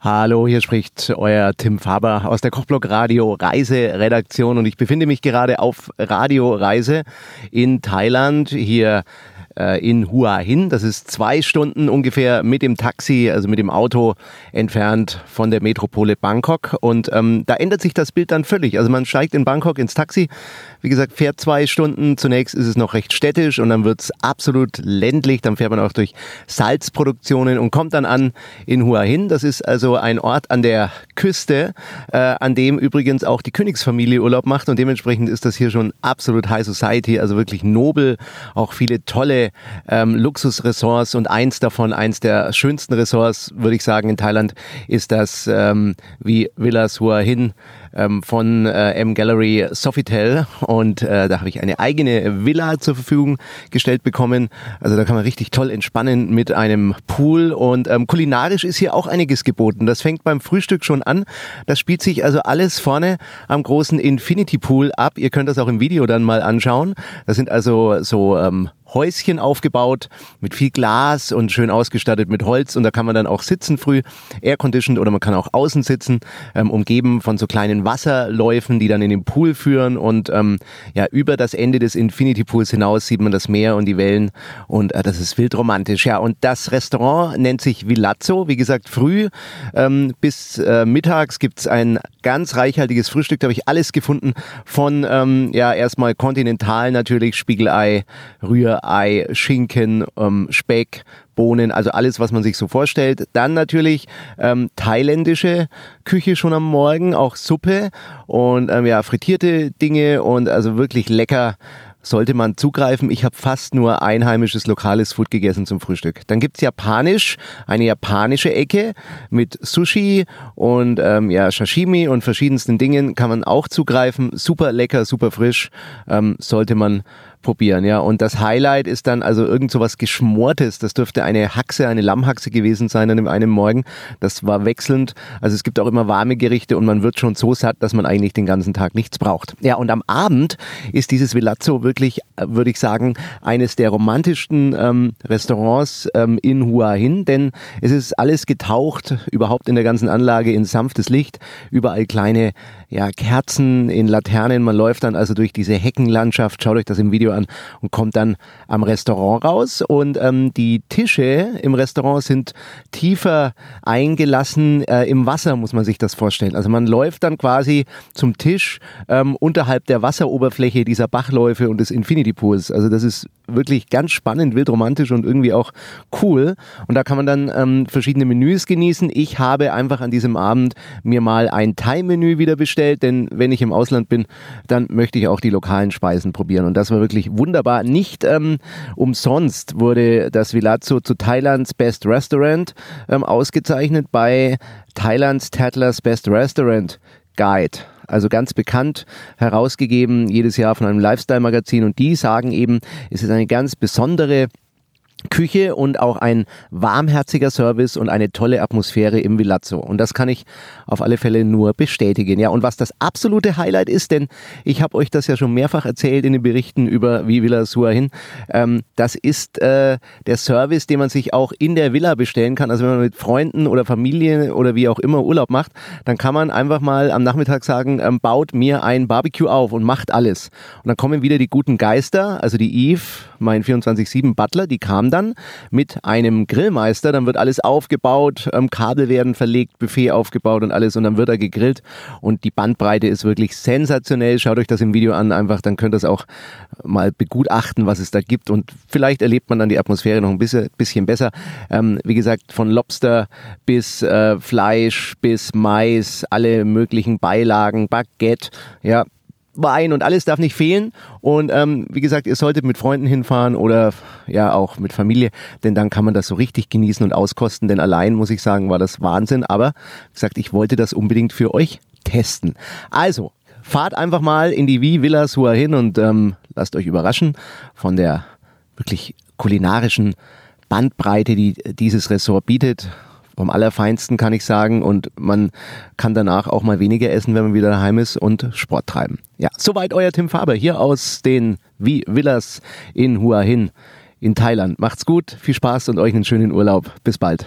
Hallo, hier spricht euer Tim Faber aus der Kochblock Radio Reiseredaktion und ich befinde mich gerade auf Radioreise in Thailand. Hier äh, in Hua Hin. Das ist zwei Stunden ungefähr mit dem Taxi, also mit dem Auto entfernt von der Metropole Bangkok. Und ähm, da ändert sich das Bild dann völlig. Also man steigt in Bangkok ins Taxi, wie gesagt, fährt zwei Stunden. Zunächst ist es noch recht städtisch und dann wird es absolut ländlich. Dann fährt man auch durch Salzproduktionen und kommt dann an in Hua Hin. Das ist also ein Ort an der Küste, äh, an dem übrigens auch die Königsfamilie Urlaub macht und dementsprechend ist das hier schon absolut High Society, also wirklich nobel, auch viele tolle ähm, Luxusressorts und eins davon, eins der schönsten Ressorts, würde ich sagen, in Thailand, ist das ähm, wie Villas Hua Hin ähm, von äh, M-Gallery Sofitel und äh, da habe ich eine eigene Villa zur Verfügung gestellt bekommen. Also da kann man richtig toll entspannen mit einem Pool und ähm, kulinarisch ist hier auch einiges geboten. Das fängt beim Frühstück schon an. Das spielt sich also alles vorne am großen Infinity Pool ab. Ihr könnt das auch im Video dann mal anschauen. Das sind also so ähm, Häuschen aufgebaut mit viel Glas und schön ausgestattet mit Holz. Und da kann man dann auch sitzen früh, airconditioned oder man kann auch außen sitzen, ähm, umgeben von so kleinen Wasserläufen, die dann in den Pool führen. Und ähm, ja über das Ende des Infinity Pools hinaus sieht man das Meer und die Wellen. Und äh, das ist wild romantisch. Ja und das Restaurant nennt sich Villazzo, wie gesagt früh ähm, bis äh, mittags gibt's ein ganz reichhaltiges Frühstück, da habe ich alles gefunden. Von ähm, ja erstmal kontinental natürlich Spiegelei, Rührei Ei, Schinken, ähm, Speck, Bohnen, also alles, was man sich so vorstellt. Dann natürlich ähm, thailändische Küche schon am Morgen, auch Suppe und ähm, ja, frittierte Dinge und also wirklich lecker sollte man zugreifen. Ich habe fast nur einheimisches lokales Food gegessen zum Frühstück. Dann gibt's Japanisch, eine japanische Ecke mit Sushi und ähm, ja, Sashimi und verschiedensten Dingen kann man auch zugreifen. Super lecker, super frisch, ähm, sollte man probieren, ja. Und das Highlight ist dann also irgend so was Geschmortes. Das dürfte eine Haxe, eine Lammhaxe gewesen sein an einem Morgen. Das war wechselnd. Also es gibt auch immer warme Gerichte und man wird schon so satt, dass man eigentlich den ganzen Tag nichts braucht. Ja, und am Abend ist dieses Villazzo wirklich, würde ich sagen, eines der romantischsten ähm, Restaurants ähm, in Hua Hin, denn es ist alles getaucht, überhaupt in der ganzen Anlage in sanftes Licht, überall kleine ja, Kerzen in Laternen. Man läuft dann also durch diese Heckenlandschaft, schaut euch das im Video an und kommt dann am Restaurant raus. Und ähm, die Tische im Restaurant sind tiefer eingelassen äh, im Wasser, muss man sich das vorstellen. Also man läuft dann quasi zum Tisch ähm, unterhalb der Wasseroberfläche dieser Bachläufe und des Infinity Pools. Also das ist wirklich ganz spannend, wildromantisch und irgendwie auch cool. Und da kann man dann ähm, verschiedene Menüs genießen. Ich habe einfach an diesem Abend mir mal ein Thai-Menü wieder bestellt, denn wenn ich im Ausland bin, dann möchte ich auch die lokalen Speisen probieren. Und das war wirklich wunderbar. Nicht ähm, umsonst wurde das Vilazzo zu Thailands Best Restaurant ähm, ausgezeichnet bei Thailands Tattlers Best Restaurant Guide also ganz bekannt, herausgegeben jedes Jahr von einem Lifestyle-Magazin und die sagen eben, es ist eine ganz besondere Küche und auch ein warmherziger Service und eine tolle Atmosphäre im Villazzo. Und das kann ich auf alle Fälle nur bestätigen. Ja, und was das absolute Highlight ist, denn ich habe euch das ja schon mehrfach erzählt in den Berichten über wie Villa Sua hin, ähm, das ist äh, der Service, den man sich auch in der Villa bestellen kann. Also wenn man mit Freunden oder Familie oder wie auch immer Urlaub macht, dann kann man einfach mal am Nachmittag sagen, ähm, baut mir ein Barbecue auf und macht alles. Und dann kommen wieder die guten Geister, also die Eve, mein 24-7 Butler, die kam dann mit einem Grillmeister. Dann wird alles aufgebaut, ähm, Kabel werden verlegt, Buffet aufgebaut und alles und dann wird er gegrillt. Und die Bandbreite ist wirklich sensationell. Schaut euch das im Video an, einfach, dann könnt ihr es auch mal begutachten, was es da gibt. Und vielleicht erlebt man dann die Atmosphäre noch ein bisschen, bisschen besser. Ähm, wie gesagt, von Lobster bis äh, Fleisch bis Mais, alle möglichen Beilagen, Baguette, ja, Wein und alles darf nicht fehlen. Und ähm, wie gesagt, ihr solltet mit Freunden hinfahren oder ja auch mit Familie, denn dann kann man das so richtig genießen und auskosten. Denn allein muss ich sagen, war das Wahnsinn. Aber wie gesagt, ich wollte das unbedingt für euch testen. Also fahrt einfach mal in die Wie Villas Hua hin und ähm, lasst euch überraschen von der wirklich kulinarischen Bandbreite, die dieses Ressort bietet vom Allerfeinsten kann ich sagen und man kann danach auch mal weniger essen, wenn man wieder daheim ist und Sport treiben. Ja, soweit euer Tim Faber hier aus den Wie Villas in Hua Hin in Thailand. Macht's gut, viel Spaß und euch einen schönen Urlaub. Bis bald.